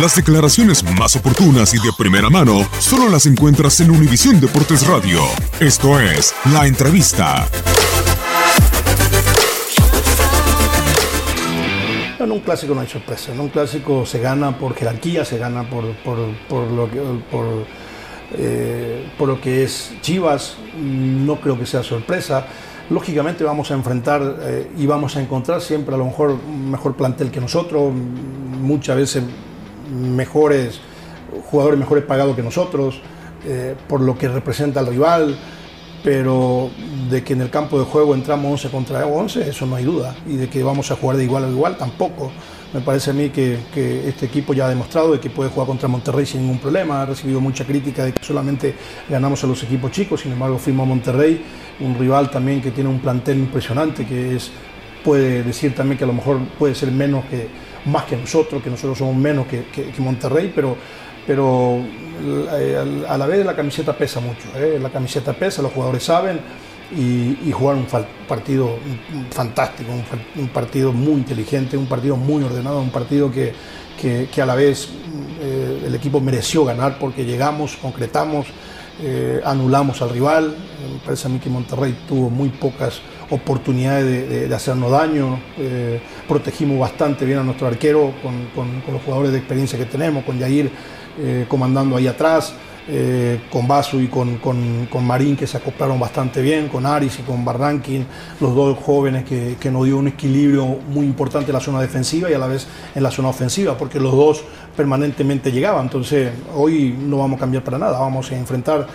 Las declaraciones más oportunas y de primera mano solo las encuentras en Univisión Deportes Radio. Esto es La Entrevista. En un clásico no hay sorpresa. En un clásico se gana por jerarquía, se gana por, por, lo, que, eh, por lo que es Chivas. No creo que sea sorpresa. Lógicamente vamos a enfrentar eh, y vamos a encontrar siempre a lo mejor mejor plantel que nosotros, muchas veces mejores jugadores mejores pagados que nosotros, eh, por lo que representa al rival, pero de que en el campo de juego entramos 11 contra 11, eso no hay duda, y de que vamos a jugar de igual a igual tampoco. Me parece a mí que, que, este equipo ya ha demostrado de que puede jugar contra Monterrey sin ningún problema, ha recibido mucha crítica de que solamente ganamos a los equipos chicos, sin embargo fuimos a Monterrey, un rival también que tiene un plantel impresionante, que es, puede decir también que a lo mejor puede ser menos que, más que nosotros, que nosotros somos menos que, que, Monterrey, pero, pero eh, a la vez la camiseta pesa mucho, ¿eh? la camiseta pesa, los jugadores saben y, y jugar un partido fantástico, un, partido muy inteligente, un partido muy ordenado, un partido que, que, que a la vez eh, el equipo mereció ganar porque llegamos, concretamos, eh, anulamos al rival, me parece a mí que Monterrey tuvo muy pocas oportunidades de, hacernos daño, eh, protegimos bastante bien a nuestro arquero con, los jugadores de experiencia que tenemos, con Yair eh, comandando ahí atrás, eh, con Basu y con, con, con, Marín que se acoplaron bastante bien, con Aris y con Barranquín, los dos jóvenes que, que, nos dio un equilibrio muy importante en la zona defensiva y a la vez en la zona ofensiva, porque los dos permanentemente llegaban. Entonces, hoy no vamos a cambiar para nada, vamos a enfrentar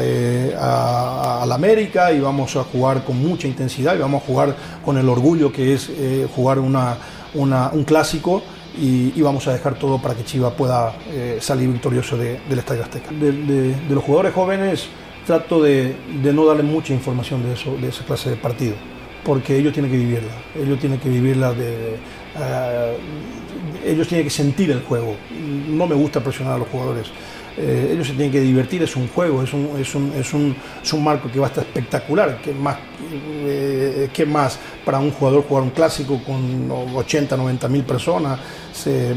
eh, a, la América y vamos a jugar con mucha intensidad y vamos a jugar con el orgullo que es eh, jugar una, una, un clásico. Y, vamos a dejar todo para que Chivas pueda eh, salir victorioso de, del Estadio Azteca. De, los jugadores jóvenes trato de, no darle mucha información de, eso, de esa clase de partido, porque ellos tienen que vivirla, ellos tienen que vivirla de... Uh, ellos tienen que sentir el juego. No me gusta presionar a los jugadores. Eh, ellos se tienen que divertir, es un juego, es un, es un, es un, es un marco que va a estar espectacular, que más, eh, que más para un jugador jugar un clásico con 80, 90 mil personas,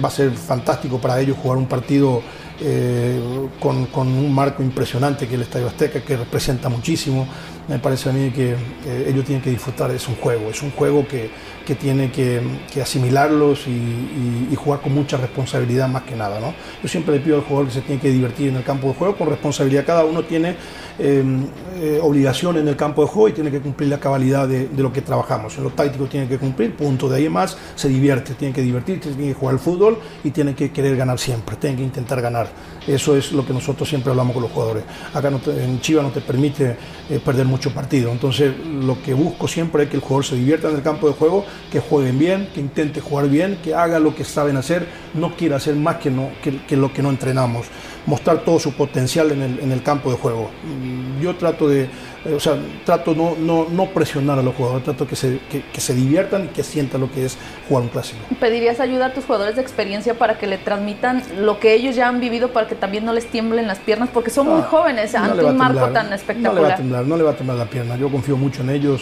va a ser fantástico para ellos jugar un partido eh, con, un marco impresionante que es el Estadio Azteca, que representa muchísimo. Me parece a mí que ellos tienen que disfrutar, es un juego, es un juego que, que tiene que, que asimilarlos y, y, y, jugar con mucha responsabilidad más que nada. ¿no? Yo siempre le pido al jugador que se tiene que divertir en el campo de juego con responsabilidad. Cada uno tiene eh, eh, obligación en el campo de juego y tiene que cumplir la cabalidad de, lo que trabajamos. En lo táctico tiene que cumplir, punto. De ahí más se divierte, tiene que divertirse, tiene que jugar al fútbol y tiene que querer ganar siempre, tiene que intentar ganar. Eso es lo que nosotros siempre hablamos con los jugadores. Acá en Chivas no te permite eh, perder mucho partido. Entonces, lo que busco siempre es que el jugador se divierta en el campo de juego, que jueguen bien, que intente jugar bien, que haga lo que saben hacer, no quiera hacer más que lo que no entrenamos. Mostrar todo su potencial en el, en el campo de juego. Yo trato de, eh, o sea, trato no, no, no presionar a los jugadores, trato que se, que, que se diviertan y que sientan lo que es jugar un clásico. ¿Pedirías ayuda a tus jugadores de experiencia para que le transmitan lo que ellos ya han vivido para que también no les tiemblen las piernas? Porque son muy Ah, jóvenes no ante un marco temblar, tan No le va a espectacular. temblar, no le va a temblar la pierna. Yo confío mucho en ellos.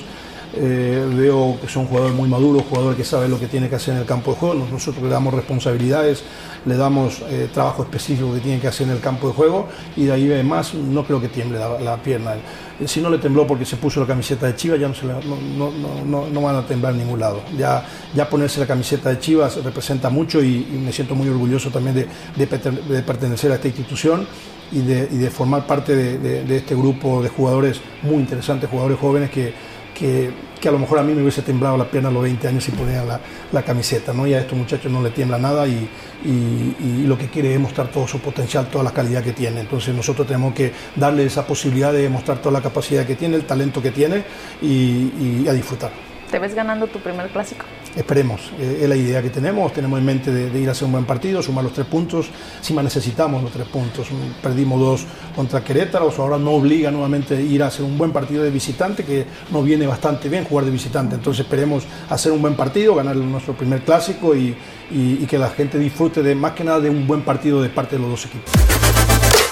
Eh, veo que son jugadores muy maduros, jugadores que saben lo que tiene que hacer en el campo de juego. Nos- Nosotros le damos responsabilidades, le damos eh, trabajo específico que tiene que hacer en el campo de juego y de ahí en más no creo que tiemble la, la pierna. Eh, Si no le tembló porque se puso la camiseta de Chivas, ya no, se van a temblar en ningún lado. Ya, ponerse la camiseta de Chivas representa mucho y, me siento muy orgulloso también de, de perten- de pertenecer a esta institución y de, formar parte de este grupo de jugadores muy interesantes, jugadores jóvenes que, que, a lo mejor a mí me hubiese temblado la pierna a los 20 años si ponía la, camiseta. ¿no? Y a estos muchachos no le tiembla nada y lo que quiere es mostrar todo su potencial, toda la calidad que tiene. Entonces nosotros tenemos que darle esa posibilidad de mostrar toda la capacidad que tiene, el talento que tiene y, y a disfrutar. ¿Te ves ganando tu primer clásico? Esperemos, eh, es la idea que tenemos, tenemos en mente de, de ir a hacer un buen partido, sumar los tres puntos, si más necesitamos los tres puntos, perdimos dos contra Querétaro, eso ahora no obliga nuevamente a ir a hacer un buen partido de visitante, que nos viene bastante bien jugar de visitante, entonces esperemos hacer un buen partido, ganar nuestro primer clásico y, y- y que la gente disfrute de más que nada de un buen partido de parte de los dos equipos.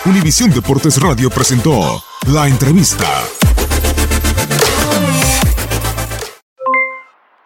Univisión Deportes Radio presentó la entrevista.